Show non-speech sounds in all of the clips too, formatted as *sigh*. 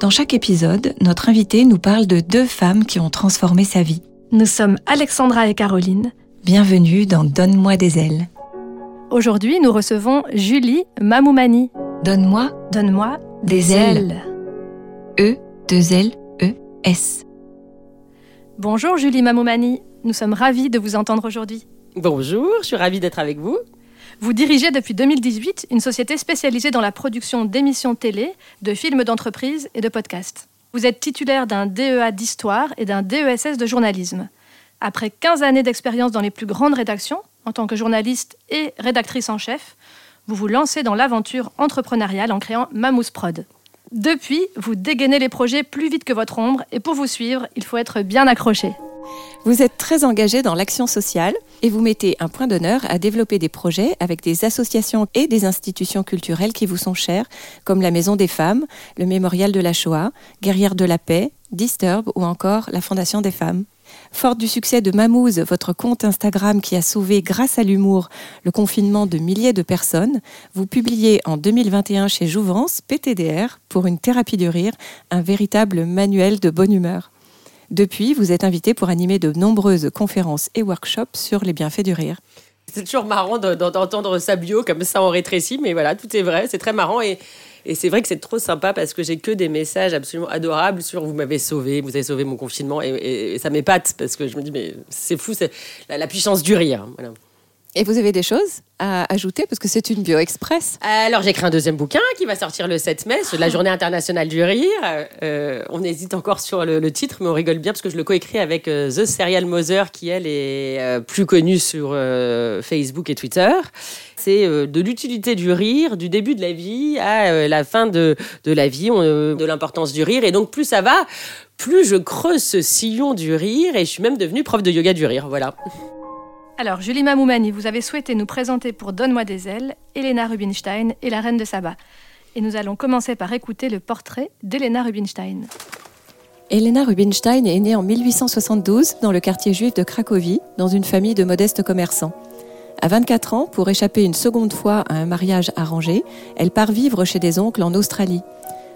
Dans chaque épisode, notre invité nous parle de deux femmes qui ont transformé sa vie. Nous sommes Alexandra et Caroline. Bienvenue dans Donne-moi des ailes. Aujourd'hui, nous recevons Julie Mamoumani. Donne-moi Donne-moi des ailes. E, deux L, E, S. Bonjour Julie Mamoumani. Nous sommes ravis de vous entendre aujourd'hui. Bonjour, je suis ravie d'être avec vous. Vous dirigez depuis 2018 une société spécialisée dans la production d'émissions télé, de films d'entreprise et de podcasts. Vous êtes titulaire d'un DEA d'histoire et d'un DESS de journalisme. Après 15 années d'expérience dans les plus grandes rédactions, en tant que journaliste et rédactrice en chef, vous vous lancez dans l'aventure entrepreneuriale en créant Mamousse Prod. Depuis, vous dégainez les projets plus vite que votre ombre et pour vous suivre, il faut être bien accroché. Vous êtes très engagé dans l'action sociale et vous mettez un point d'honneur à développer des projets avec des associations et des institutions culturelles qui vous sont chères, comme la Maison des Femmes, le Mémorial de la Shoah, Guerrière de la Paix, Disturb ou encore la Fondation des Femmes. Forte du succès de Mamouze, votre compte Instagram qui a sauvé grâce à l'humour le confinement de milliers de personnes, vous publiez en 2021 chez Jouvence PTDR pour une thérapie du rire, un véritable manuel de bonne humeur. Depuis, vous êtes invité pour animer de nombreuses conférences et workshops sur les bienfaits du rire. C'est toujours marrant d'entendre sa bio comme ça en rétréci, mais voilà, tout est vrai, c'est très marrant et, c'est vrai que c'est trop sympa parce que j'ai que des messages absolument adorables sur vous m'avez sauvé, vous avez sauvé mon confinement et, ça m'épate parce que je me dis mais c'est fou, c'est la, la, puissance du rire. Voilà. Et vous avez des choses à ajouter parce que c'est une bio express. Alors j'ai écrit un deuxième bouquin qui va sortir le 7 mai sur la Journée internationale du rire. Euh, on hésite encore sur le, titre, mais on rigole bien parce que je le coécris avec euh, The Serial Mother qui elle est euh, plus connue sur Facebook et Twitter. C'est de l'utilité du rire du début de la vie à la fin de, de la vie, de l'importance du rire. Et donc plus ça va, plus je creuse ce sillon du rire et je suis même devenue prof de yoga du rire. Voilà. Alors, Julie Mamoumani, vous avez souhaité nous présenter pour Donne-moi des ailes Elena Rubinstein et la reine de Saba. Et nous allons commencer par écouter le portrait d'Elena Rubinstein. Elena Rubinstein est née en 1872 dans le quartier juif de Cracovie, dans une famille de modestes commerçants. À 24 ans, pour échapper une seconde fois à un mariage arrangé, elle part vivre chez des oncles en Australie.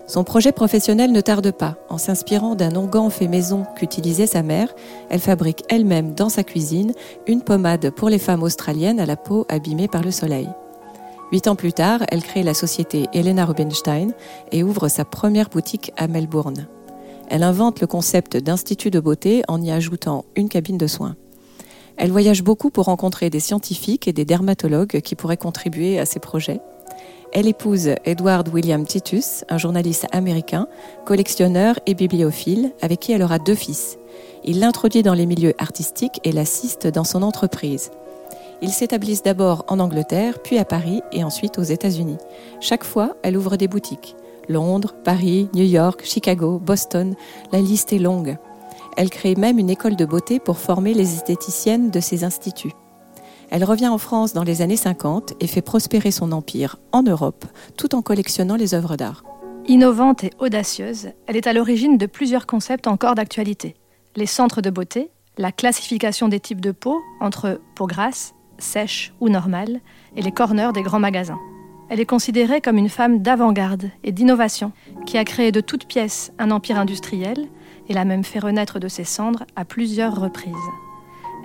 Son projet professionnel ne tarde pas. En s'inspirant d'un onguent fait maison qu'utilisait sa mère, elle fabrique elle-même dans sa cuisine une pommade pour les femmes australiennes à la peau abîmée par le soleil. Huit ans plus tard, elle crée la société Elena Rubinstein et ouvre sa première boutique à Melbourne. Elle invente le concept d'institut de beauté en y ajoutant une cabine de soins. Elle voyage beaucoup pour rencontrer des scientifiques et des dermatologues qui pourraient contribuer à ses projets. Elle épouse Edward William Titus, un journaliste américain, collectionneur et bibliophile, avec qui elle aura deux fils. Il l'introduit dans les milieux artistiques et l'assiste dans son entreprise. Ils s'établissent d'abord en Angleterre, puis à Paris et ensuite aux États-Unis. Chaque fois, elle ouvre des boutiques. Londres, Paris, New York, Chicago, Boston, la liste est longue. Elle crée même une école de beauté pour former les esthéticiennes de ses instituts. Elle revient en France dans les années 50 et fait prospérer son empire en Europe tout en collectionnant les œuvres d'art. Innovante et audacieuse, elle est à l'origine de plusieurs concepts encore d'actualité. Les centres de beauté, la classification des types de peau entre peau grasse, sèche ou normale, et les corners des grands magasins. Elle est considérée comme une femme d'avant-garde et d'innovation, qui a créé de toutes pièces un empire industriel et l'a même fait renaître de ses cendres à plusieurs reprises.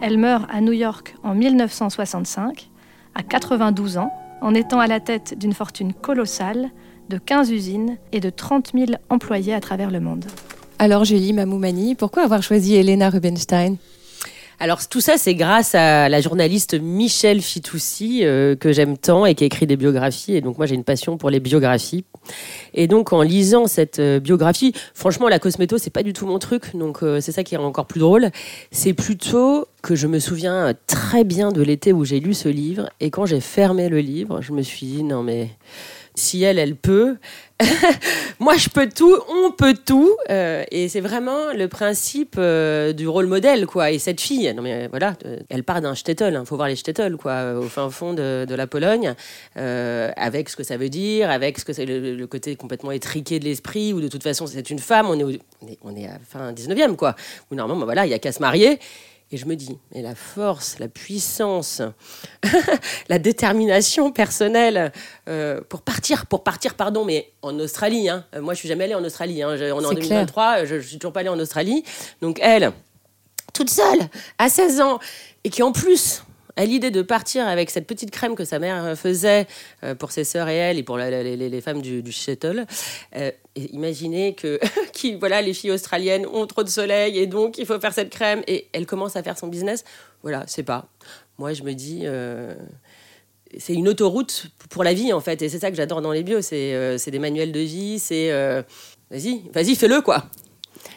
Elle meurt à New York en 1965, à 92 ans, en étant à la tête d'une fortune colossale de 15 usines et de 30 000 employés à travers le monde. Alors Julie Mamoumani, pourquoi avoir choisi Elena Rubinstein? Alors tout ça, c'est grâce à la journaliste Michelle Fitoussi euh, que j'aime tant et qui écrit des biographies. Et donc moi, j'ai une passion pour les biographies. Et donc en lisant cette euh, biographie, franchement, la cosméto, c'est pas du tout mon truc. Donc euh, c'est ça qui est encore plus drôle. C'est plutôt que je me souviens très bien de l'été où j'ai lu ce livre. Et quand j'ai fermé le livre, je me suis dit non mais si elle, elle peut, *laughs* moi je peux tout, on peut tout. Euh, et c'est vraiment le principe euh, du rôle modèle, quoi. Et cette fille, non mais voilà, euh, elle part d'un shtetl, il hein, faut voir les shtetl, quoi, au fin fond de, la Pologne, avec ce que ça veut dire, avec ce que c'est le, côté complètement étriqué de l'esprit, où de toute façon c'est une femme, on est, on est, à fin 19e, quoi. Où normalement, voilà, il y a qu'à se marier. Et je me dis, mais la force, la puissance, *laughs* la détermination personnelle euh, pour partir, pour partir, pardon, mais en Australie. Hein. Euh, moi, je suis jamais allée en Australie. Hein. On est en 2023, je, je suis toujours pas allée en Australie. Donc elle, toute seule, à 16 ans, et qui en plus à l'idée de partir avec cette petite crème que sa mère faisait euh, pour ses sœurs et elle et pour les, femmes du, du shuttle. Euh, imaginez que *laughs* voilà, les filles australiennes ont trop de soleil et donc il faut faire cette crème et elle commence à faire son business. Voilà, c'est pas. Moi, je me dis. Euh, c'est une autoroute pour la vie en fait et c'est ça que j'adore dans les bios c'est des manuels de vie c'est vas-y vas-y fais-le quoi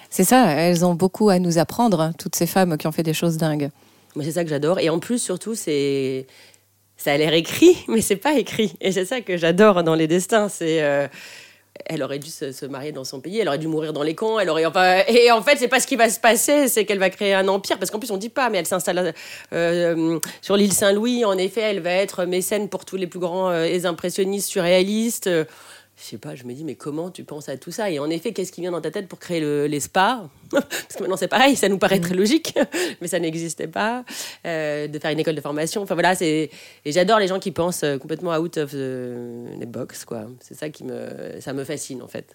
c'est ça elles ont beaucoup à nous apprendre hein, toutes ces femmes qui ont fait des choses dingues moi, c'est ça que j'adore. Et en plus, surtout, c'est ça a l'air écrit, *laughs* mais c'est pas écrit. Et c'est ça que j'adore dans les destins. C'est euh, elle aurait dû se, marier dans son pays, elle aurait dû mourir dans les camps, elle aurait enfin et en fait c'est pas ce qui va se passer, c'est qu'elle va créer un empire parce qu'en plus on dit pas, mais elle s'installe euh, sur l'île Saint-Louis. En effet, elle va être mécène pour tous les plus grands euh, impressionnistes surréalistes je sais pas, je me dis, mais comment tu penses à tout ça? Et en effet, qu'est-ce qui vient dans ta tête pour créer le, les spas? *laughs* Parce que maintenant, c'est pareil, ça nous paraît très mm. logique, *laughs* mais ça n'existait pas. Euh, de faire une école de formation. Enfin voilà, c'est. Et j'adore les gens qui pensent euh, complètement out of the, box, quoi. C'est ça qui me. Ça me fascine, en fait.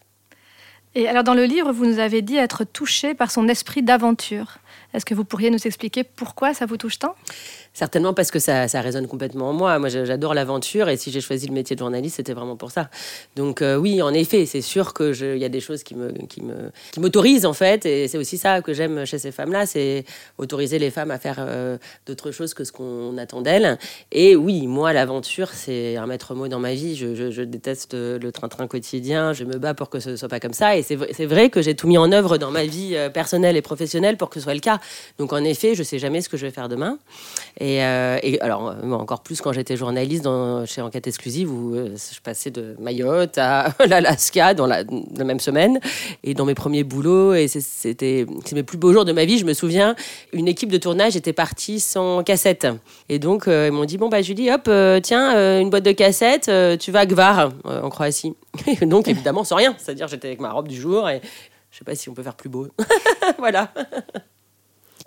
Et alors, dans le livre, vous nous avez dit être touché par son esprit d'aventure. Est-ce que vous pourriez nous expliquer pourquoi ça vous touche tant? Certainement parce que ça, ça, résonne complètement en moi. Moi, j'adore l'aventure et si j'ai choisi le métier de journaliste, c'était vraiment pour ça. Donc euh, oui, en effet, c'est sûr qu'il y a des choses qui me qui me qui m'autorisent en fait, et c'est aussi ça que j'aime chez ces femmes-là, c'est autoriser les femmes à faire euh, d'autres choses que ce qu'on attend d'elles. Et oui, moi, l'aventure, c'est un maître mot dans ma vie. Je, déteste le train-train quotidien. Je me bats pour que ce soit pas comme ça. Et c'est vrai que j'ai tout mis en œuvre dans ma vie euh, personnelle et professionnelle pour que ce soit le cas. Donc en effet, je sais jamais ce que je vais faire demain. Euh, et, alors, euh, encore plus quand j'étais journaliste dans, chez Enquête Exclusive, où euh, je passais de Mayotte à *laughs* l'Alaska dans la, même semaine. Et dans mes premiers boulots, et c'était mes plus beaux jours de ma vie, je me souviens, une équipe de tournage était partie sans cassette. Et donc, ils m'ont dit Bon, bah, Julie, hop, tiens, une boîte de cassettes, tu vas à Gvar, en Croatie. Et *laughs* donc, évidemment, sans rien. C'est-à-dire, j'étais avec ma robe du jour et je sais pas si on peut faire plus beau. *laughs* voilà.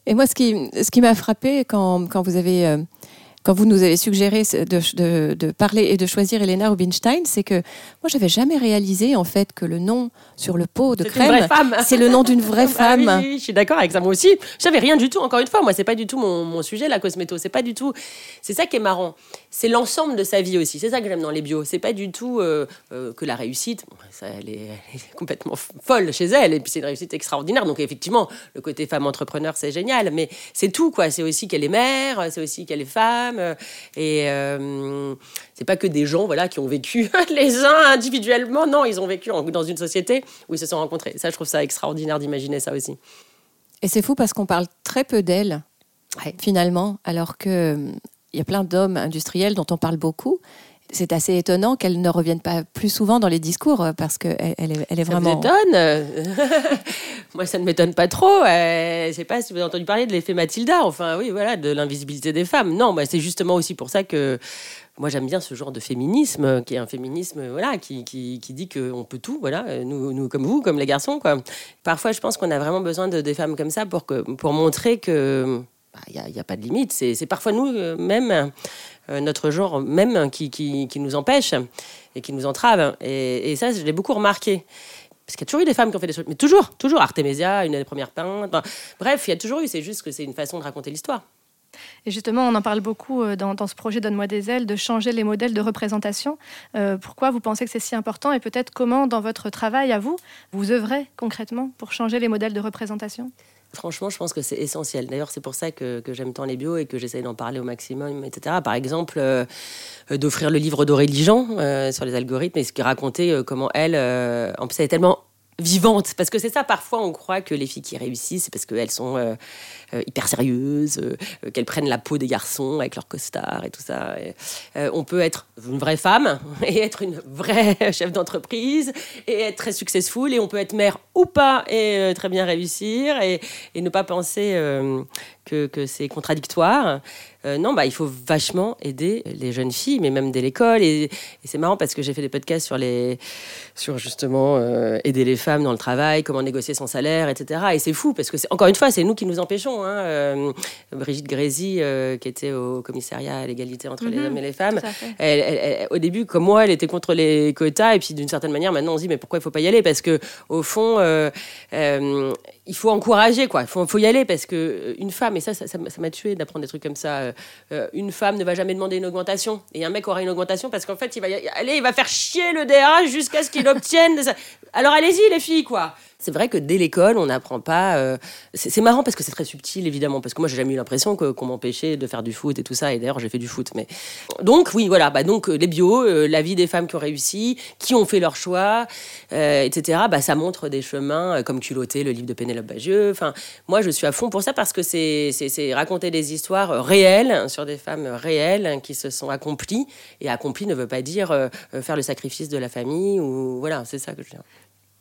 Et moi, ce qui, ce qui m'a frappé quand, quand vous avez euh, quand vous nous avez suggéré de, de, parler et de choisir Elena Rubinstein, c'est que moi, j'avais jamais réalisé en fait que le nom sur le pot de crème, c'est le nom d'une *laughs* vraie ah femme. oui, je suis d'accord avec ça. Moi aussi, je savais rien du tout. Encore une fois, moi, c'est pas du tout mon, mon, sujet, la cosméto. C'est pas du tout. C'est ça qui est marrant. C'est l'ensemble de sa vie aussi. C'est ça que j'aime dans les bios. C'est pas du tout euh, euh, que la réussite. Ça, elle, est, complètement folle chez elle. Et puis c'est une réussite extraordinaire. Donc effectivement, le côté femme entrepreneur, c'est génial. Mais c'est tout, quoi. C'est aussi qu'elle est mère. C'est aussi qu'elle est femme. Et euh, c'est pas que des gens voilà, qui ont vécu *laughs* les uns individuellement. Non, ils ont vécu dans une société où ils se sont rencontrés. Ça, je trouve ça extraordinaire d'imaginer ça aussi. Et c'est fou parce qu'on parle très peu d'elle, finalement, alors qu'il y a plein d'hommes industriels dont on parle beaucoup c'est assez étonnant qu'elle ne revienne pas plus souvent dans les discours euh, parce qu'elle elle est, elle est vraiment. Ça m'étonne *laughs* Moi, ça ne m'étonne pas trop. Euh, je ne sais pas si vous avez entendu parler de l'effet Mathilda, enfin, oui, voilà, de l'invisibilité des femmes. Non, bah, c'est justement aussi pour ça que moi j'aime bien ce genre de féminisme qui est un féminisme voilà qui, qui, qui dit qu'on peut tout voilà nous, nous comme vous comme les garçons quoi parfois je pense qu'on a vraiment besoin de des femmes comme ça pour que pour montrer que il bah, n'y a, pas de limite c'est parfois nous euh, euh, notre genre même qui, nous empêche et qui nous entrave. Et, ça, je l'ai beaucoup remarqué. Parce qu'il y a toujours eu des femmes qui ont fait des choses, mais toujours, toujours. Artemisia, une des premières peintres. bref, il y a toujours eu, c'est juste que c'est une façon de raconter l'histoire. Et justement, on en parle beaucoup euh, dans, dans ce projet Donne-moi des ailes, de changer les modèles de représentation. Euh, pourquoi vous pensez que c'est si important et peut-être comment, dans votre travail à vous, vous œuvrez concrètement pour changer les modèles de représentation? Franchement, je pense que c'est essentiel. D'ailleurs, c'est pour ça que, j'aime tant les bios et que j'essaye d'en parler au maximum, etc. Par exemple, euh, d'offrir le livre d'Aurélie Jean euh, sur les algorithmes et ce qui racontait euh, comment elle, en plus, elle est tellement vivantes. Parce que c'est ça, parfois, on croit que les filles qui réussissent, c'est parce qu'elles sont euh, euh, hyper sérieuses, euh, qu'elles prennent la peau des garçons avec leur costard et tout ça. on peut être une vraie femme *laughs* et être une vraie *laughs* chef d'entreprise et être très successful. Et on peut être mère ou pas et très bien réussir et, ne pas penser que c'est contradictoire. Euh, non, bah, il faut vachement aider les jeunes filles, mais même dès l'école. Et, c'est marrant parce que j'ai fait des podcasts sur, les, sur justement euh, aider les femmes dans le travail, comment négocier son salaire, etc. Et c'est fou parce que, encore une fois, c'est nous qui nous empêchons. Hein. Euh, Brigitte Grézy, qui était au commissariat à l'égalité entre les mhm. hommes et les femmes, elle, au début, comme moi, elle était contre les quotas. Et puis, d'une certaine manière, maintenant, on se dit, mais pourquoi il ne faut pas y aller? Parce que au fond, il faut encourager, quoi. Il faut, faut, y aller parce que une femme, et ça, ça m'a tué d'apprendre des trucs comme ça. Euh, une femme ne va jamais demander une augmentation. Et un mec aura une augmentation parce qu'en fait il va aller il va faire chier le DRH jusqu'à ce qu'il *laughs* obtienne alors allez-y les filles quoi c'est vrai que dès l'école, on n'apprend pas. Euh, c'est marrant parce que c'est très subtil, évidemment, parce que moi, j'ai jamais eu l'impression qu'on m'empêchait de faire du foot et tout ça. Et d'ailleurs, j'ai fait du foot. Mais donc, oui, voilà. Bah, donc, les bios, euh, la vie des femmes qui ont réussi, qui ont fait leur choix, etc. Bah, ça montre des chemins comme culotté, le livre de Pénélope Bagieux. Enfin, moi, je suis à fond pour ça parce que c'est raconter des histoires réelles sur des femmes réelles qui se sont accomplies. Et accompli ne veut pas dire euh, faire le sacrifice de la famille ou voilà, c'est ça que je veux dire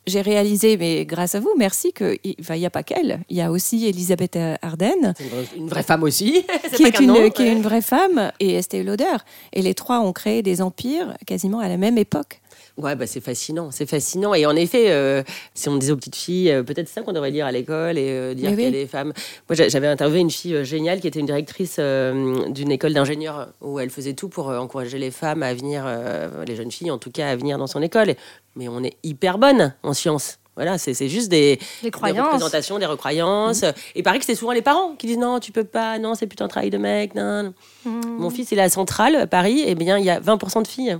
j'ai réalisé, mais grâce à vous, merci, qu'il n'y a pas qu'elle. Il y a aussi Elisabeth Arden. Une vraie femme aussi. *laughs* qui, est, une, qui est une vraie femme, et Estée Lauder. Et les trois ont créé des empires quasiment à la même époque. Ouais, bah c'est fascinant, c'est fascinant. Et en effet, euh, si on disait aux petites filles, euh, peut-être ça qu'on devrait dire à l'école et euh, dire qu'il y a des femmes. Moi, j'avais interviewé une fille géniale qui était une directrice d'une école d'ingénieurs où elle faisait tout pour encourager les femmes à venir, les jeunes filles en tout cas, à venir dans son école. Mais on est hyper bonne en sciences. Voilà, c'est juste des, des, représentations, des recroyances. Mm. Et pareil que c'est souvent les parents qui disent non, tu peux pas, non, c'est plutôt un travail de mec. Non. Mm. Mon fils, il est à Centrale, à Paris, et bien il y a 20% de filles.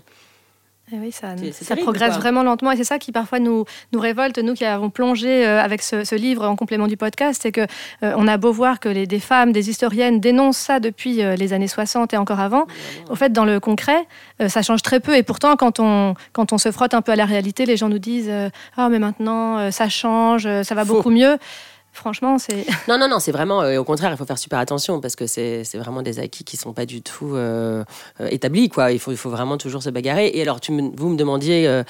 Eh oui, ça, ça progresse vraiment lentement et c'est ça qui parfois nous, nous révolte, nous qui avons plongé euh, avec ce, livre en complément du podcast, c'est que euh, on a beau voir que les, des femmes, des historiennes dénoncent ça depuis euh, les années 60 et encore avant. Au fait, dans le concret, ça change très peu et pourtant quand on, quand on se frotte un peu à la réalité, les gens nous disent ah mais maintenant ça change, ça va beaucoup mieux. Franchement, c'est. *laughs* Non, non, non, c'est vraiment. Euh, au contraire, il faut faire super attention parce que c'est vraiment des acquis qui sont pas du tout euh, euh, établis, quoi. Il faut, il faut vraiment toujours se bagarrer. Et alors, tu vous me demandiez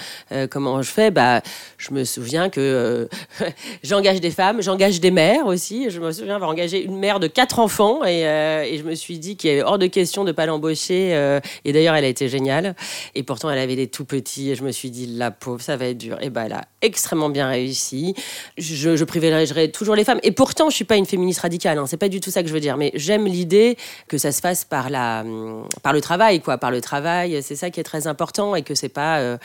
comment je fais. Bah, je me souviens que *laughs* j'engage des femmes, j'engage des mères aussi. Je me souviens avoir engagé une mère de quatre enfants et, et je me suis dit qu'il est hors de question de pas l'embaucher. et d'ailleurs, elle a été géniale. Et pourtant, elle avait des tout petits. Et je me suis dit, la pauvre, ça va être dur. Et bah, elle a extrêmement bien réussi. Je, je privilégierai toujours les femmes. Et pourtant, je suis pas une féministe radicale. Hein, c'est pas du tout ça que je veux dire. Mais j'aime l'idée que ça se fasse par la, par le travail, quoi. Par le travail, c'est ça qui est très important et que c'est pas. Euh,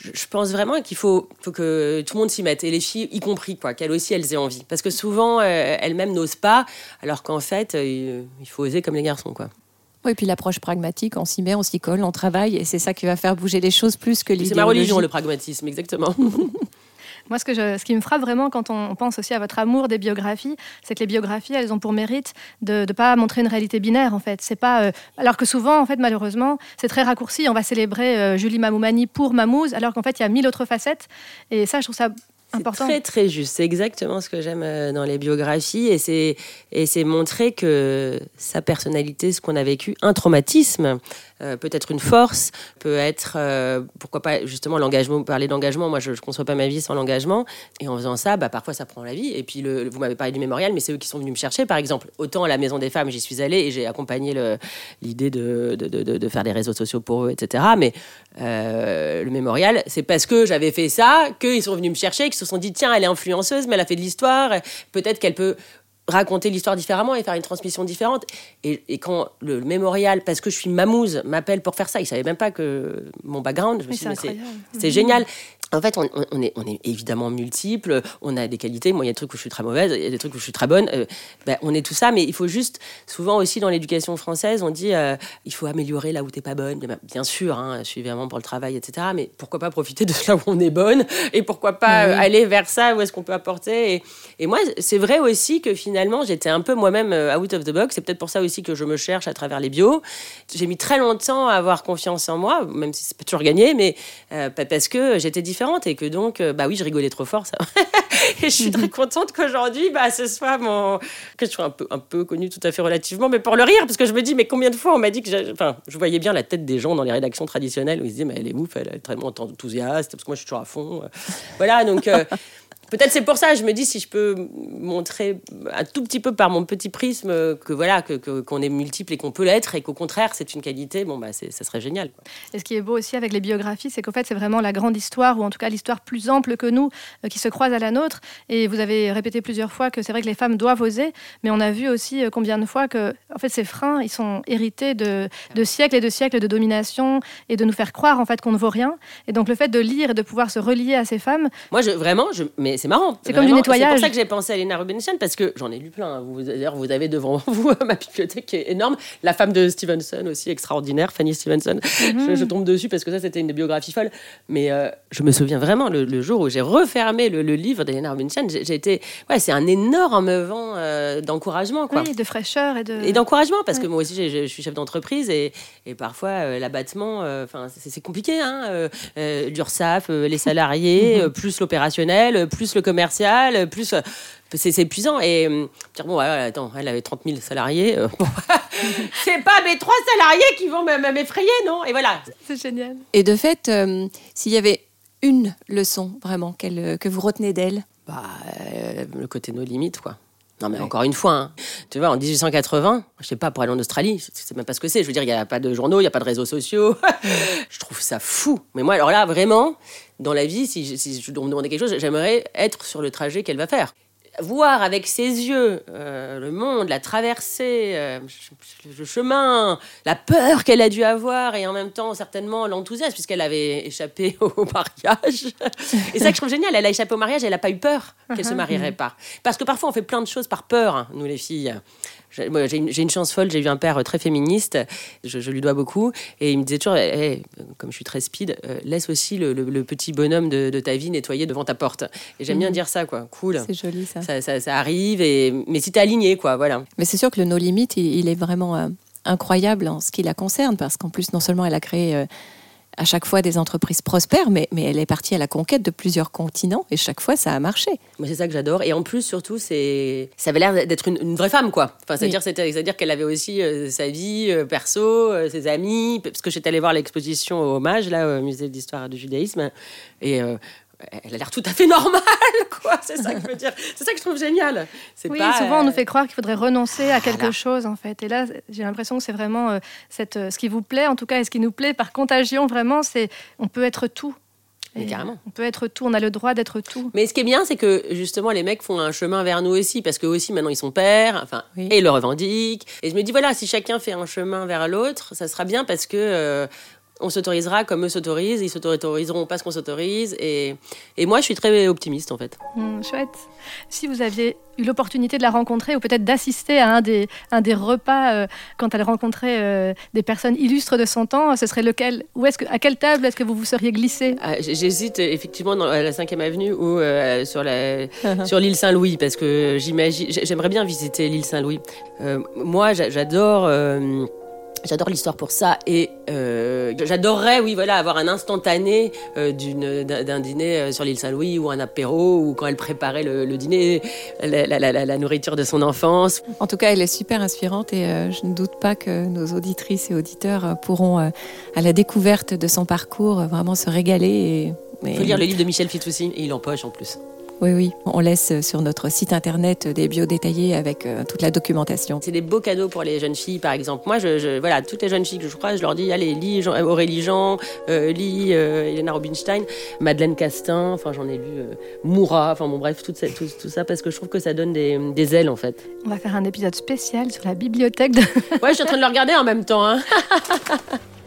je pense vraiment qu'il faut, faut que tout le monde s'y mette et les filles y compris, quoi. Qu'elles aussi elles aient envie. Parce que souvent euh, elles-mêmes n'osent pas, alors qu'en fait euh, il faut oser comme les garçons, quoi. Oui, et puis l'approche pragmatique, on s'y met, on s'y colle, on travaille, et c'est ça qui va faire bouger les choses plus que l'idée. C'est ma religion, le pragmatisme, exactement. *laughs* Moi, ce, que ce qui me frappe vraiment quand on pense aussi à votre amour des biographies, c'est que les biographies, elles ont pour mérite de ne pas montrer une réalité binaire, en fait. C'est pas, euh, alors que souvent, en fait, malheureusement, c'est très raccourci. On va célébrer euh, Julie Mamoumani pour Mamouze, alors qu'en fait, il y a mille autres facettes. Et ça, je trouve ça important. Très, très juste. C'est exactement ce que j'aime euh, dans les biographies. Et c'est, et c'est montrer que sa personnalité, ce qu'on a vécu, un traumatisme, euh, peut être une force, peut être, euh, pourquoi pas, justement, l'engagement, parler d'engagement. Moi, je ne conçois pas ma vie sans l'engagement. Et en faisant ça, bah, parfois, ça prend la vie. Et puis, vous m'avez parlé du mémorial, mais c'est eux qui sont venus me chercher, par exemple. Autant à la Maison des Femmes, j'y suis allée et j'ai accompagné l'idée de, faire des réseaux sociaux pour eux, etc. Mais euh, le mémorial, c'est parce que j'avais fait ça qu'ils sont venus me chercher, qu'ils se sont dit, tiens, elle est influenceuse, mais elle a fait de l'histoire, peut-être qu'elle peut raconter l'histoire différemment et faire une transmission différente. Et, quand le, mémorial, parce que je suis mamouze, m'appelle pour faire ça, il savait même pas que mon background, je me suis c'est génial. En fait, on, est, on, est, évidemment multiples, on a des qualités. Moi, il y a des trucs où je suis très mauvaise, il y a des trucs où je suis très bonne. Euh, ben, on est tout ça, mais il faut juste, souvent aussi dans l'éducation française, on dit euh, il faut améliorer là où t'es pas bonne. Bien sûr, hein, je suis vraiment pour le travail, etc. Mais pourquoi pas profiter de là où on est bonne et pourquoi pas euh, aller vers ça où est-ce qu'on peut apporter. Et, et moi, c'est vrai aussi que finalement, j'étais un peu moi-même out of the box. C'est peut-être pour ça aussi que je me cherche à travers les bios. J'ai mis très longtemps à avoir confiance en moi, même si c'est pas toujours gagné, mais parce que j'étais différente et que donc, bah oui, je rigolais trop fort, ça. *laughs* et je suis très contente qu'aujourd'hui, bah, ce soit mon. que je sois un peu, un peu connue tout à fait relativement, mais pour le rire, parce que je me dis, mais combien de fois on m'a dit que. Enfin, je voyais bien la tête des gens dans les rédactions traditionnelles où ils disaient, mais elle est ouf, elle est très enthousiaste, parce que moi je suis toujours à fond. Voilà, donc. Peut-être c'est pour ça, je me dis si je peux montrer un tout petit peu par mon petit prisme que voilà que qu'on est multiple et qu'on peut l'être et qu'au contraire c'est une qualité, bon bah ça serait génial. Et ce qui est beau aussi avec les biographies, c'est qu'en fait c'est vraiment la grande histoire ou en tout cas l'histoire plus ample que nous euh, qui se croise à la nôtre. Et vous avez répété plusieurs fois que c'est vrai que les femmes doivent oser, mais on a vu aussi euh, combien de fois que en fait ces freins ils sont hérités de, de siècles et de siècles de domination et de nous faire croire en fait qu'on ne vaut rien. Et donc le fait de lire et de pouvoir se relier à ces femmes. Moi je vraiment je mais c'est marrant. C'est comme du nettoyage. C'est pour ça que j'ai pensé à Lena Rubinstein, parce que j'en ai lu plein. D'ailleurs, vous avez devant *laughs* vous ma bibliothèque qui est énorme. La femme de Stevenson aussi, extraordinaire, Fanny Stevenson. Mhm. je, tombe dessus parce que ça, c'était une biographie folle. Mais euh, je me souviens vraiment, le, jour où j'ai refermé le, livre d'Elena Rubinstein, j'ai été... Ouais, c'est un énorme vent euh, d'encouragement. Quoi. Oui, de fraîcheur et de... Et d'encouragement, parce que moi aussi, je suis chef d'entreprise et, et parfois, euh, l'abattement, enfin c'est compliqué. Hein, L'URSSAF, les salariés, mhm. plus l'opérationnel, plus le commerce plus euh, c'est épuisant. Et euh, dire, bon, attends, elle avait 30 000 salariés. Euh, *laughs* c'est pas mes trois salariés qui vont m'effrayer, non? Et voilà. C'est génial. Et de fait, s'il y avait une leçon vraiment que vous retenez d'elle? Bah, Le côté nos limites, quoi. Non, mais encore une fois, hein. tu vois, en 1880, je sais pas, pour aller en Australie, je sais même pas ce que c'est. Je veux dire, il n'y a pas de journaux, il n'y a pas de réseaux sociaux. *laughs* je trouve ça fou. Mais moi, alors là, vraiment, dans la vie, si, si je dois me demander quelque chose, j'aimerais être sur le trajet qu'elle va faire voir avec ses yeux euh, le monde, la traversée, euh, le chemin, la peur qu'elle a dû avoir et en même temps certainement l'enthousiasme puisqu'elle avait échappé *laughs* au mariage. et ça que je trouve génial, elle a échappé au mariage, elle n'a pas eu peur qu'elle se uh-huh. marierait pas. Parce que parfois on fait plein de choses par peur, hein, nous les filles. J'ai une, chance folle, j'ai eu un père très féministe, je, lui dois beaucoup, et il me disait toujours, eh, eh, comme je suis très speed, euh, laisse aussi le, petit bonhomme de, ta vie nettoyer devant ta porte. Et j'aime bien mhm. dire ça, quoi. Cool. C'est joli ça. Ça, arrive, et... mais si t'es aligné, quoi, voilà. Mais c'est sûr que le No Limit, il, est vraiment euh, incroyable en ce qui la concerne, parce qu'en plus, non seulement elle a créé... Euh, à chaque fois des entreprises prospères, mais, mais elle est partie à la conquête de plusieurs continents et chaque fois ça a marché. Moi c'est ça que j'adore et en plus surtout c'est ça avait l'air d'être une, vraie femme quoi. Enfin c'est à dire c'est à dire qu'elle avait aussi euh, sa vie euh, perso, euh, ses amis parce que j'étais allée voir l'exposition au hommage là au musée d'histoire du judaïsme et elle a l'air tout à fait normale, *laughs* quoi. C'est ça que je veux dire. C'est ça que je trouve génial. Oui, souvent on nous fait croire qu'il faudrait renoncer à quelque chose, en fait. Et là, j'ai l'impression que c'est vraiment euh, cette, euh, ce qui vous plaît, en tout cas, et ce qui nous plaît par contagion, vraiment, c'est on peut être tout. Mais carrément. On peut être tout, on a le droit d'être tout. Mais ce qui est bien, c'est que justement, les mecs font un chemin vers nous aussi, parce que aussi maintenant ils sont pères, enfin, et ils le revendiquent. Et je me dis, voilà, si chacun fait un chemin vers l'autre, ça sera bien parce que euh, on s'autorisera comme eux s'autorisent, ils s'autoriseront pas ce qu'on s'autorise. Et, et, moi, je suis très optimiste en fait. Hmm, chouette. Si vous aviez eu l'opportunité de la rencontrer ou peut-être d'assister à un des, un des repas euh, quand elle rencontrait euh, des personnes illustres de son temps, ce serait lequel? Ou est-ce que, à quelle table est-ce que vous vous seriez glissé? Ah, J'hésite effectivement dans la 5e avenue ou euh, sur, la, *laughs* sur l'île Saint-Louis parce que j'imagine, j'aimerais bien visiter l'île Saint-Louis. moi, j'adore J'adore l'histoire pour ça et euh, j'adorerais, oui, voilà, avoir un instantané euh, d'une, d'un dîner euh, sur l'île Saint-Louis ou un apéro ou quand elle préparait le, dîner, la, la, la, nourriture de son enfance. En tout cas, elle est super inspirante et je ne doute pas que nos auditrices et auditeurs pourront, à la découverte de son parcours, vraiment se régaler. Il faut lire le livre de Michel Fitoussi et il empoche en plus. Oui, oui. On laisse sur notre site internet des bios détaillés avec euh, toute la documentation. C'est des beaux cadeaux pour les jeunes filles, par exemple. Moi, je, voilà, toutes les jeunes filles que je crois, je leur dis allez, lis Aurélie Jean, euh, lis euh, Elena Rubinstein, Madeleine Castin, enfin, j'en ai lu Moura, enfin, bon, bref, tout ça, tout, ça, parce que je trouve que ça donne des, des, ailes, en fait. On va faire un épisode spécial sur la bibliothèque de. ouais, je suis en train de le regarder en même temps. Hein. *laughs*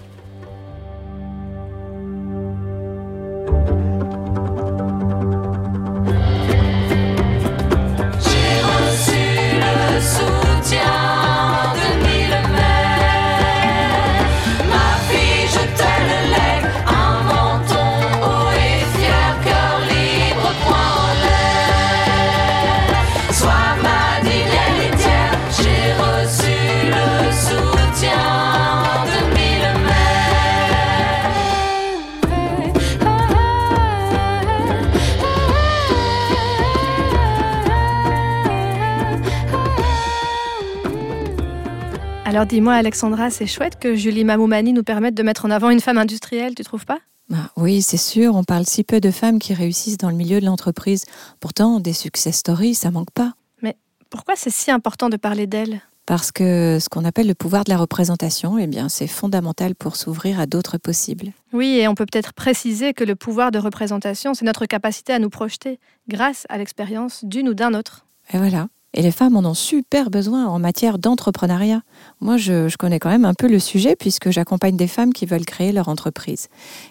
Alors dis-moi Alexandra, c'est chouette que Julie Mamoumani nous permette de mettre en avant une femme industrielle, tu trouves pas? Bah, oui, c'est sûr, on parle si peu de femmes qui réussissent dans le milieu de l'entreprise. Pourtant, des success stories, ça manque pas. Mais pourquoi c'est si important de parler d'elles Parce que ce qu'on appelle le pouvoir de la représentation, eh bien, c'est fondamental pour s'ouvrir à d'autres possibles. Oui, et on peut peut-être préciser que le pouvoir de représentation, c'est notre capacité à nous projeter grâce à l'expérience d'une ou d'un autre. Et voilà. Et les femmes en ont super besoin en matière d'entrepreneuriat. Moi, je, connais quand même un peu le sujet puisque j'accompagne des femmes qui veulent créer leur entreprise.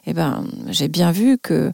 Eh ben, j'ai bien vu que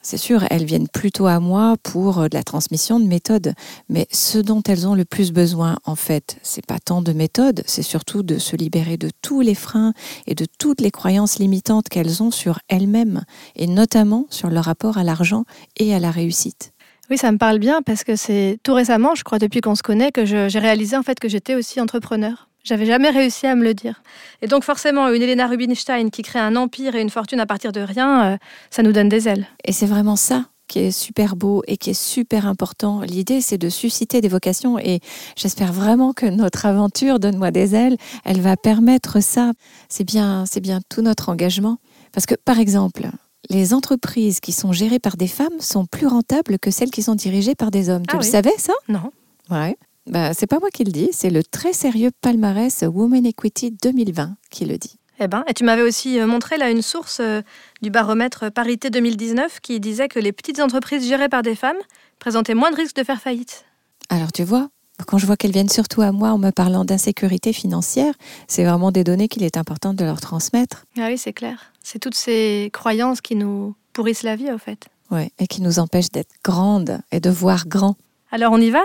c'est sûr, elles viennent plutôt à moi pour de la transmission de méthodes, mais ce dont elles ont le plus besoin, en fait, c'est pas tant de méthodes, c'est surtout de se libérer de tous les freins et de toutes les croyances limitantes qu'elles ont sur elles-mêmes, et notamment sur leur rapport à l'argent et à la réussite. Oui, ça me parle bien parce que c'est tout récemment, je crois depuis qu'on se connaît, que j'ai réalisé en fait que j'étais aussi entrepreneur. J'avais jamais réussi à me le dire. Et donc forcément, une Elena Rubinstein qui crée un empire et une fortune à partir de rien, euh, ça nous donne des ailes. Et c'est vraiment ça qui est super beau et qui est super important. L'idée, c'est de susciter des vocations et j'espère vraiment que notre aventure Donne-moi des ailes, elle va permettre ça. C'est bien, c'est bien tout notre engagement. Parce que, par exemple, les entreprises qui sont gérées par des femmes sont plus rentables que celles qui sont dirigées par des hommes. tu ah le savais, ça? Non. Ouais. Bah, c'est pas moi qui le dis, c'est le très sérieux palmarès Women Equity 2020 qui le dit. Eh ben, et tu m'avais aussi euh, montré là une source euh, du baromètre Parité 2019 qui disait que les petites entreprises gérées par des femmes présentaient moins de risques de faire faillite. Alors tu vois, quand je vois qu'elles viennent surtout à moi en me parlant d'insécurité financière, c'est vraiment des données qu'il est important de leur transmettre. Ah oui, c'est clair. C'est toutes ces croyances qui nous pourrissent la vie, au fait. Oui, et qui nous empêchent d'être grandes et de voir grand. Alors on y va?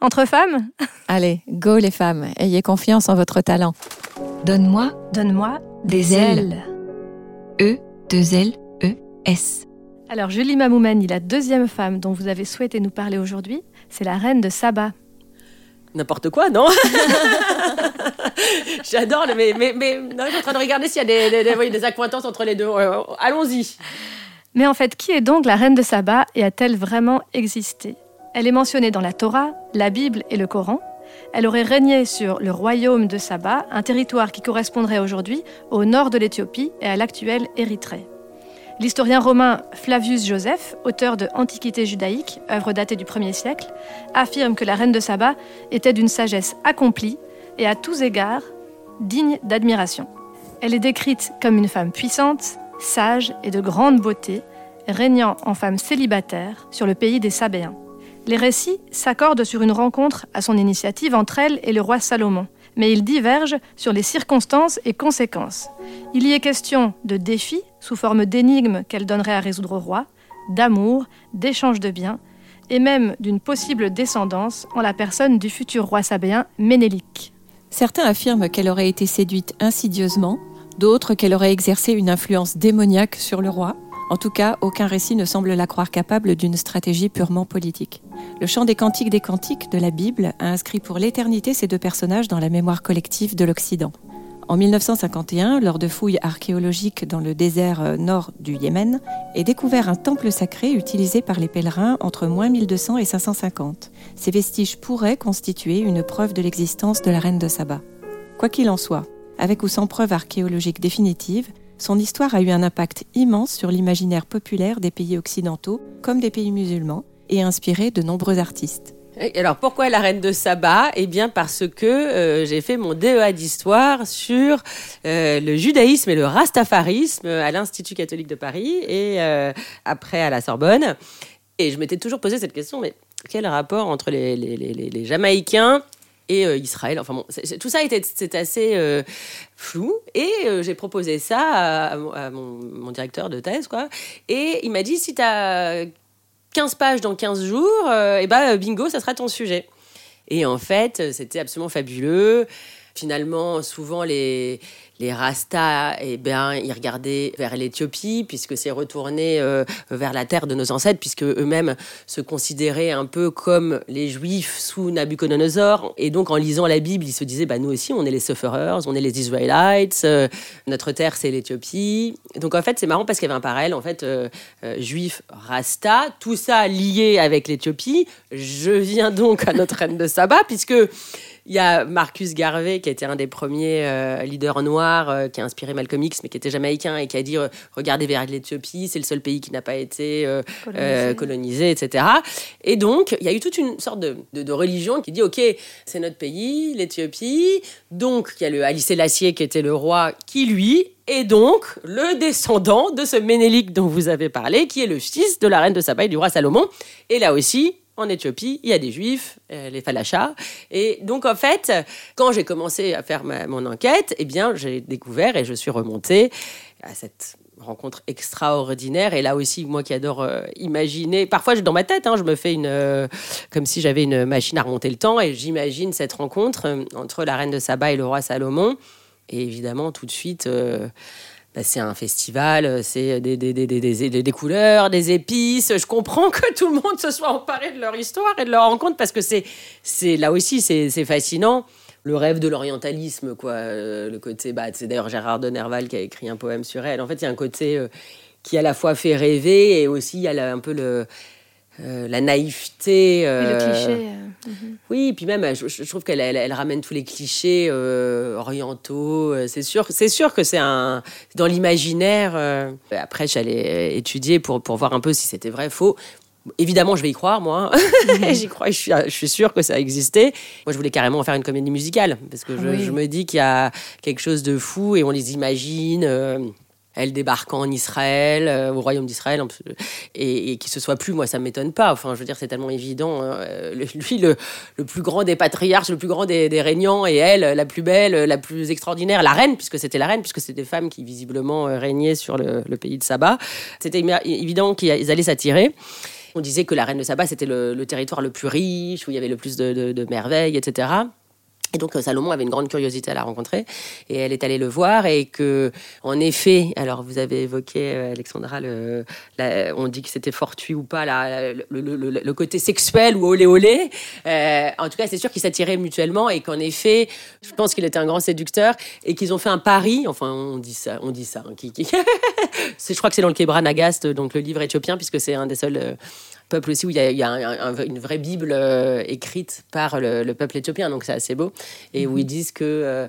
Entre femmes? Allez, go les femmes, ayez confiance en votre talent. Donne-moi, donne-moi des, ailes. E, deux L, E, S. Alors Julie Mamoumani, la deuxième femme dont vous avez souhaité nous parler aujourd'hui, c'est la reine de Saba. N'importe quoi, non *laughs* J'adore, mais, mais, mais non, je suis en train de regarder s'il y a des, des, des, accointances entre les deux. Euh, allons-y. Mais en fait, qui est donc la reine de Saba et a-t-elle vraiment existé? Elle est mentionnée dans la Torah, la Bible et le Coran. Elle aurait régné sur le royaume de Saba, un territoire qui correspondrait aujourd'hui au nord de l'Éthiopie et à l'actuelle Érythrée. L'historien romain Flavius Joseph, auteur de Antiquité judaïque, œuvre datée du 1er siècle, affirme que la reine de Saba était d'une sagesse accomplie et à tous égards digne d'admiration. Elle est décrite comme une femme puissante, sage et de grande beauté, régnant en femme célibataire sur le pays des Sabéens. Les récits s'accordent sur une rencontre à son initiative entre elle et le roi Salomon, mais ils divergent sur les circonstances et conséquences. Il y est question de défis sous forme d'énigmes qu'elle donnerait à résoudre au roi, d'amour, d'échange de biens, et même d'une possible descendance en la personne du futur roi sabéen Ménélique. Certains affirment qu'elle aurait été séduite insidieusement, d'autres qu'elle aurait exercé une influence démoniaque sur le roi. En tout cas, aucun récit ne semble la croire capable d'une stratégie purement politique. Le chant des cantiques des cantiques de la Bible a inscrit pour l'éternité ces deux personnages dans la mémoire collective de l'Occident. En 1951, lors de fouilles archéologiques dans le désert euh, nord du Yémen, est découvert un temple sacré utilisé par les pèlerins entre moins 1200 et 550. Ces vestiges pourraient constituer une preuve de l'existence de la reine de Saba. Quoi qu'il en soit, avec ou sans preuve archéologique définitive, son histoire a eu un impact immense sur l'imaginaire populaire des pays occidentaux comme des pays musulmans et inspiré de nombreux artistes. Alors pourquoi la reine de Saba? Eh bien parce que euh, j'ai fait mon DEA d'histoire sur euh, le judaïsme et le rastafarisme à l'Institut catholique de Paris et euh, après à la Sorbonne. Et je m'étais toujours posé cette question, mais quel rapport entre les, Jamaïcains et Israël? Enfin bon, tout ça était c'est assez flou. Et j'ai proposé ça à, mon, mon, directeur de thèse, quoi. Et il m'a dit si tu as 15 pages dans 15 jours, et euh, eh ben bingo, ça sera ton sujet. Et en fait, c'était absolument fabuleux. Finalement, souvent les les Rastas, eh bien, ils regardaient vers l'Éthiopie, puisque c'est retourné euh, vers la terre de nos ancêtres, puisque eux-mêmes se considéraient un peu comme les Juifs sous Nabucodonosor. Et donc, en lisant la Bible, ils se disaient, bah, nous aussi, on est les Sufferers, on est les Israelites, euh, notre terre, c'est l'Éthiopie. Donc, en fait, c'est marrant parce qu'il y avait un parallèle, en fait, euh, juif, Rasta, tout ça lié avec l'Éthiopie. Je viens donc à notre reine de Saba, puisque Il y a Marcus Garvey, qui était un des premiers euh, leaders noirs, euh, qui a inspiré Malcolm X, mais qui était jamaïcain, et qui a dit euh, Regardez vers l'Éthiopie, c'est le seul pays qui n'a pas été colonisé. colonisé. etc. Et donc, il y a eu toute une sorte de, de, religion qui dit Ok, c'est notre pays, l'Éthiopie. Donc, il y a le Alice Lassier, qui était le roi, qui lui est donc le descendant de ce Ménélique dont vous avez parlé, qui est le fils de la reine de Saba et du roi Salomon. Et là aussi, en Éthiopie, il y a des juifs, euh, les falachas. Et donc, en fait, quand j'ai commencé à faire mon enquête, eh bien, j'ai découvert et je suis remontée à cette rencontre extraordinaire. Et là aussi, moi qui adore euh, imaginer, parfois dans ma tête, hein, je me fais une. Euh, comme si j'avais une machine à remonter le temps et j'imagine cette rencontre entre la reine de Saba et le roi Salomon. Et évidemment, tout de suite. Bah, c'est un festival, c'est des, des, des, des, couleurs, des épices. Je comprends que tout le monde se soit emparé de leur histoire et de leur rencontre parce que c'est, c'est là aussi, c'est, fascinant. Le rêve de l'orientalisme, quoi. Euh, le côté, bah, c'est d'ailleurs Gérard de Nerval qui a écrit un poème sur elle. En fait, il y a un côté euh, qui à la fois fait rêver et aussi il y a un peu le, euh, la naïveté. le cliché. Mhm. Oui, puis même, je, trouve qu'elle elle, ramène tous les clichés euh, orientaux. Euh, c'est sûr, c'est sûr que c'est un dans l'imaginaire. Euh. Après, j'allais étudier pour pour voir un peu si c'était vrai, faux. Évidemment, je vais y croire, moi. Mhm. *laughs* J'y crois, je suis, je suis sûre que ça existait. Moi, je voulais carrément faire une comédie musicale parce que je, je me dis qu'il y a quelque chose de fou et on les imagine elle débarquant en Israël, euh, au royaume d'Israël, et, et qu'il se soit plus, moi, ça m'étonne pas. Enfin, je veux dire, c'est tellement évident. Hein. lui, le, plus grand des patriarches, le plus grand des, régnants, et elle, la plus belle, la plus extraordinaire, la reine, puisque c'était la reine, puisque c'était des femmes qui visiblement euh, régnaient sur le, pays de Saba. C'était évident qu'ils allaient s'attirer. On disait que la reine de Saba, c'était le, territoire le plus riche, où il y avait le plus de merveilles, etc. Et donc euh, Salomon avait une grande curiosité à la rencontrer et elle est allée le voir et que en effet, alors vous avez évoqué euh, Alexandra, le, on dit que c'était fortuit ou pas la, le, côté sexuel ou olé olé. Euh, en tout cas, c'est sûr qu'ils s'attiraient mutuellement et qu'en effet, je pense qu'il était un grand séducteur et qu'ils ont fait un pari. Enfin, on dit ça, on dit ça. Hein, *laughs* je crois que c'est dans le Kebra Nagast, donc le livre éthiopien, puisque c'est un des seuls peuple aussi où il y a, une vraie Bible euh, écrite par le, peuple éthiopien, donc c'est assez beau, et où ils disent que euh,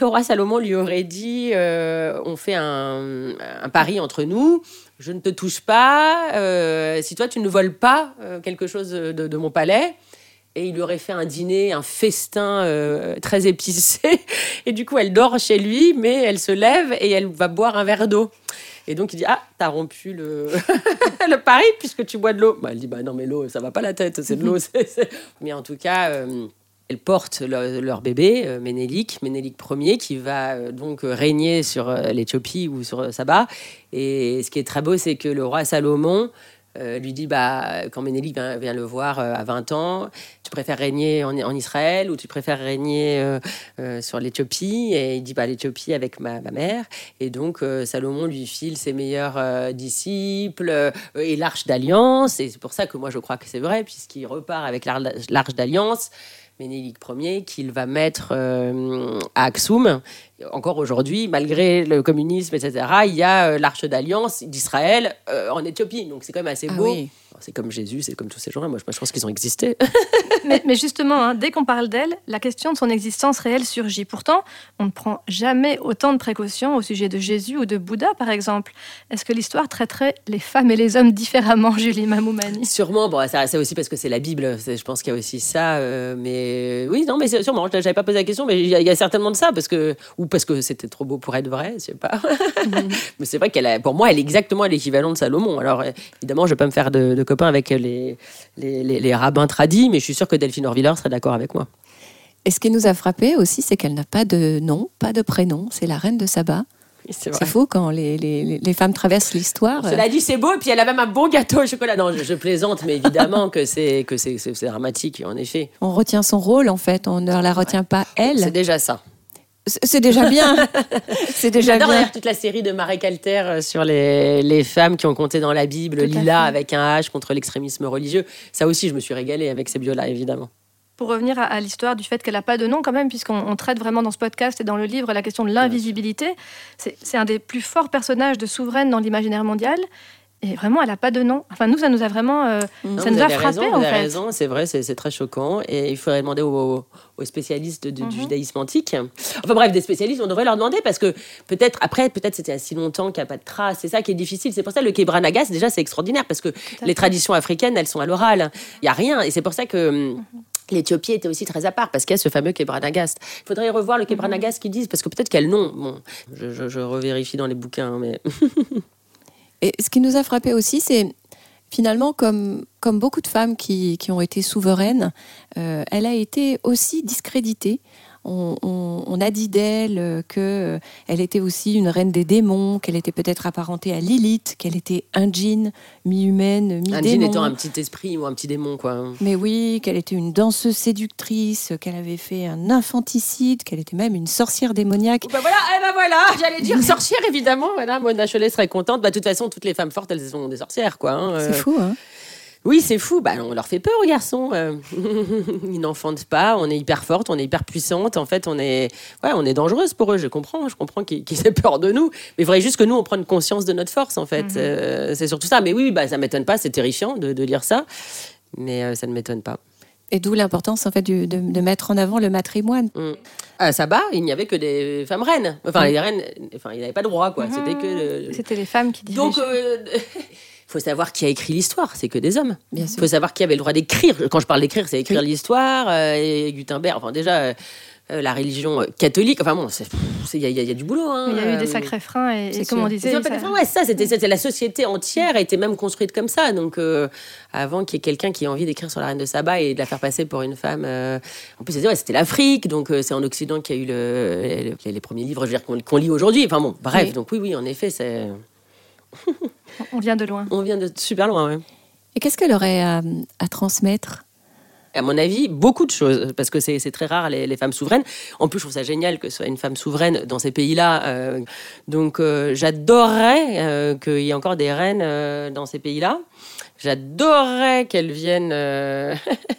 le roi Salomon lui aurait dit euh, on fait un, pari entre nous, je ne te touche pas, si toi tu ne voles pas quelque chose de, mon palais. Et il lui aurait fait un dîner, un festin très épicé. *laughs* Et du coup, elle dort chez lui, mais elle se lève et elle va boire un verre d'eau. Et donc, il dit Ah, t'as rompu le, *laughs* le pari puisque tu bois de l'eau. Bah, elle dit Bah non, mais l'eau, ça va pas la tête, c'est de l'eau. *laughs* mais en tout cas. Euh, elles portent leur, bébé, euh, Ménélique, Ménélique Ier, qui va euh, donc régner sur l'Éthiopie ou sur Saba. Et ce qui est très beau, c'est que le roi Salomon euh, lui dit bah, quand Ménélique vient, le voir euh, à 20 ans, tu préfères régner en, Israël ou tu préfères régner euh, sur l'Éthiopie? Et il dit bah, l'Éthiopie avec ma, mère. Et donc Salomon lui file ses meilleurs disciples et l'arche d'alliance. Et c'est pour ça que moi je crois que c'est vrai, puisqu'il repart avec l'arche d'alliance. Ménélique Ier, qu'il va mettre à Aksum encore aujourd'hui, malgré le communisme, etc., il y a euh, l'arche d'alliance d'Israël euh, en Éthiopie. Donc c'est quand même assez ah beau. C'est comme Jésus, c'est comme tous ces gens-là. Moi, je pense qu'ils ont existé. *laughs* mais, justement, hein, dès qu'on parle d'elle, la question de son existence réelle surgit. Pourtant, on ne prend jamais autant de précautions au sujet de Jésus ou de Bouddha, par exemple. Est-ce que l'histoire traiterait les femmes et les hommes différemment, *laughs* Julie Mamoumani? Sûrement. Bon, c'est aussi parce que c'est la Bible. Je pense qu'il y a aussi ça. Euh, mais oui, non, mais sûrement. Je n'avais pas posé la question, mais il y, a certainement de ça, parce que ou parce que c'était trop beau pour être vrai, je sais pas. *laughs* Mais c'est vrai qu'elle, pour moi, elle est exactement l'équivalent de Salomon. Alors évidemment, je vais pas me faire de copain avec les, les, rabbins tradis, mais je suis sûre que Delphine Orviller serait d'accord avec moi. Et ce qui nous a frappé aussi, c'est qu'elle n'a pas de nom, pas de prénom. C'est la reine de Saba. C'est fou quand les, les, les, femmes traversent l'histoire. Cela dit, c'est beau, et puis elle a même un bon gâteau au chocolat. Non, je, plaisante, mais évidemment que c'est que c'est dramatique, en effet. On retient son rôle, en fait, on ne la retient pas elle. C'est déjà ça. C'est déjà bien. *laughs* c'est déjà bien. toute la série de Marek Alter euh, sur les, les, femmes qui ont compté dans la Bible, Lila avec un H contre l'extrémisme religieux. Ça aussi, je me suis régalée avec ces bios-là, évidemment. Pour revenir à, l'histoire du fait qu'elle n'a pas de nom, quand même, puisqu'on traite vraiment dans ce podcast et dans le livre la question de l'invisibilité, c'est un des plus forts personnages de souveraine dans l'imaginaire mondial. Et vraiment, elle n'a pas de nom. Enfin, nous, ça nous a vraiment. euh, Non, ça nous a avez frappé, raison, en vous avez fait. raison, c'est vrai, c'est très choquant. Et il faudrait demander aux, aux spécialistes de- du Mhm. judaïsme antique. Enfin bref, des spécialistes, on devrait leur demander parce que peut-être, après, peut-être c'était si longtemps qu'il n'y a pas de traces. C'est ça qui est difficile. C'est pour ça que le Kebranagas, déjà, c'est extraordinaire parce que les traditions africaines, elles sont à l'oral. Il n'y a rien. Et c'est pour ça que. hum, Mhm. L'Éthiopie était aussi très à part parce qu'il y a ce fameux Kebranagast. Il faudrait revoir le Mhm. Kebranagast qu'ils disent parce que peut-être quel nom. Bon, je, je, je revérifie dans les bouquins, mais *laughs* Et ce qui nous a frappé aussi, c'est finalement, comme, comme beaucoup de femmes qui, qui ont été souveraines, euh, elle a été aussi discréditée. On, on- on a dit d'elle qu'elle était aussi une reine des démons, qu'elle était peut-être apparentée à Lilith, qu'elle était un djinn, mi-humaine, un mi-démon. djinn étant un petit esprit ou un petit démon, quoi. Mais oui, qu'elle était une danseuse séductrice, qu'elle avait fait un infanticide, qu'elle était même une sorcière démoniaque. Bah voilà, eh ben voilà, j'allais dire *laughs* sorcière évidemment. Voilà, Mona Chollet serait contente. Bah de toute façon, toutes les femmes fortes, elles sont des sorcières, quoi. hein, C'est euh. fou, hein Oui, c'est fou. Bah on leur fait peur aux garçons. euh. *laughs* Ils n'enfantent pas. On est hyper forte, on est hyper puissante. En fait, on est, ouais, on est dangereuse pour eux. Je comprends, je comprends qu'ils aient peur de nous. Mais il faudrait juste que nous on prenne conscience de notre force, en fait. Mhm. Euh, c'est surtout ça. Mais oui, bah ça m'étonne pas. C'est terrifiant de, de lire ça. Mais euh, ça ne m'étonne pas. Et d'où l'importance en fait du- de, de mettre en avant le matrimoine. À Saba, il n'y avait que des femmes reines. Enfin, Mm. les reines, enfin, ils n'avaient pas de droit, quoi. C'était que. le- C'était les femmes qui dirigeaient. Donc, *laughs* il faut savoir qui a écrit l'histoire, c'est que des hommes. Il faut savoir qui avait le droit d'écrire. Quand je parle d'écrire, c'est écrire l'histoire. euh, et Gutenberg, enfin déjà, euh, euh, la religion catholique, enfin bon, il y, a- y y du boulot. hein. Il y a eu des sacrés freins et, et comme on disait, ça- ouais, ça, c'était la société entière a été même construite comme ça. Donc, avant qu'il y ait quelqu'un qui ait envie d'écrire sur la reine de Saba et de la faire passer pour une femme. euh, En plus, c'était ouais, c'était l'Afrique, donc euh, c'est en Occident qu'il y a eu le- les, les premiers livres qu'on lit aujourd'hui. Enfin bon, bref, Oui. donc oui, oui, en effet, c'est- *laughs* on vient de loin. on vient de super loin. ouais. Et qu'est-ce qu'elle aurait à, à transmettre? À mon avis, beaucoup de choses, parce que c'est très rare les, les femmes souveraines. En plus, je trouve ça génial que ce soit une femme souveraine dans ces pays-là. euh, donc, euh, j'adorerais euh, qu'il y ait encore des reines euh, dans ces pays-là. J'adorerais qu'elles viennent euh,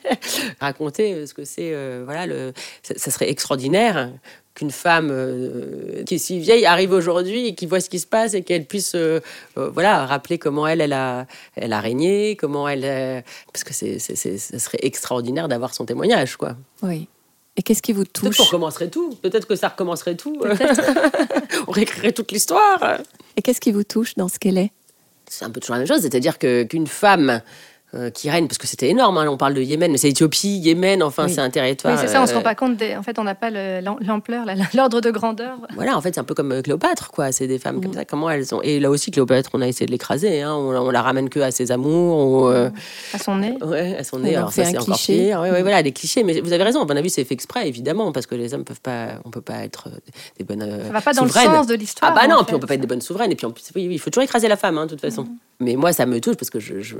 *laughs* raconter euh, ce que c'est. euh, voilà, le, ça, ça serait extraordinaire qu'une femme euh, qui est si vieille arrive aujourd'hui et qui voit ce qui se passe et qu'elle puisse voilà rappeler comment elle elle a elle a régné comment elle parce que c'est ça serait extraordinaire d'avoir son témoignage quoi. Oui. Et qu'est-ce qui vous peut-être qu'on touche? recommencerait tout. Peut-être que ça recommencerait tout. *laughs* On réécrirait toute l'histoire. Et qu'est-ce qui vous touche dans ce qu'elle est? C'est un peu toujours la même chose, c'est-à-dire que qu'une femme euh, qui règne, parce que c'était énorme, hein, on parle de Yémen, mais c'est Éthiopie, Yémen, enfin Oui. c'est un territoire. Oui, c'est ça, on se euh, rend pas compte. Des... En fait, on n'a pas le- l'am- l'ampleur, la- l'ordre de grandeur. Voilà, en fait, c'est un peu comme euh, Cléopâtre, quoi. C'est des femmes Mm. comme ça. Comment elles ont. Et là aussi, Cléopâtre, on a essayé de l'écraser. Hein. On, on la ramène que à ses amours. Ou, euh, À son nez. ouais, à son On nez. Alors, ça, un c'est encore cliché. pire. Ouais, ouais, Mm. voilà, des clichés. Mais vous avez raison, à mon avis, c'est fait exprès, évidemment, parce que les hommes peuvent pas. On peut pas être euh, des bonnes. euh, Ça va pas dans le souveraines. sens de l'histoire. Ah bah non, puis on fait. peut pas être des bonnes souveraines. Et puis en plus, oui, oui, il faut toujours écraser la femme, hein, de toute façon. Mais moi, ça me touche parce que je, je,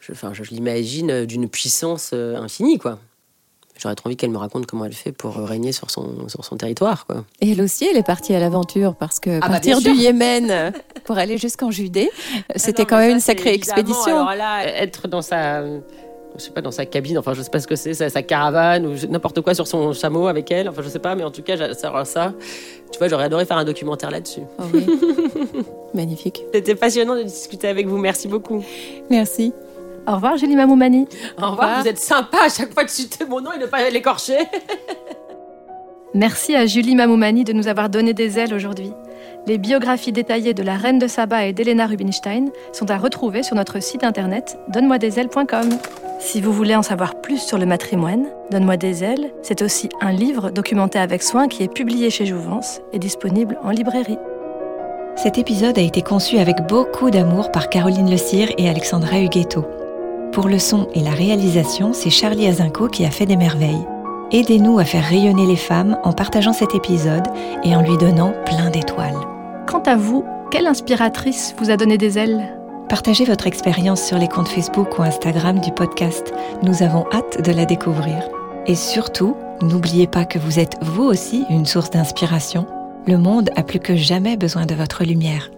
je, enfin, je, l'imagine euh, d'une puissance euh, infinie, quoi. J'aurais trop envie qu'elle me raconte comment elle fait pour euh, régner sur son, sur son territoire, quoi. Et elle aussi, elle est partie à l'aventure parce que bah, partir du. Yémen *laughs* pour aller jusqu'en Judée, c'était Ah non, quand même ça, une sacrée expédition. Alors là, être dans sa, je sais pas, dans sa cabine, enfin, je sais pas ce que c'est, sa, sa caravane ou n'importe quoi sur son chameau avec elle, enfin, je sais pas, mais en tout cas, ça, ça, tu vois, j'aurais adoré faire un documentaire là-dessus. Oh oui. *laughs* Magnifique. C'était passionnant de discuter avec vous, merci beaucoup. Merci. Au revoir, Julie Mamoumani. Au revoir, vous êtes sympa à chaque fois de citer mon nom et ne pas l'écorcher. *laughs* Merci à Julie Mamoumani de nous avoir donné des ailes aujourd'hui. Les biographies détaillées de la reine de Saba et d'Elena Rubinstein sont à retrouver sur notre site internet donne-moi-des-ailes.com. Si vous voulez en savoir plus sur le matrimoine, Donne-moi des ailes, c'est aussi un livre documenté avec soin qui est publié chez Jouvence et disponible en librairie. Cet épisode a été conçu avec beaucoup d'amour par Caroline Le Cire et Alexandra Huguetto. Pour le son et la réalisation, c'est Charlie Azinco qui a fait des merveilles. Aidez-nous à faire rayonner les femmes en partageant cet épisode et en lui donnant plein d'étoiles. Quant à vous, quelle inspiratrice vous a donné des ailes? Partagez votre expérience sur les comptes Facebook ou Instagram du podcast. Nous avons hâte de la découvrir. Et surtout, n'oubliez pas que vous êtes vous aussi une source d'inspiration. Le monde a plus que jamais besoin de votre lumière.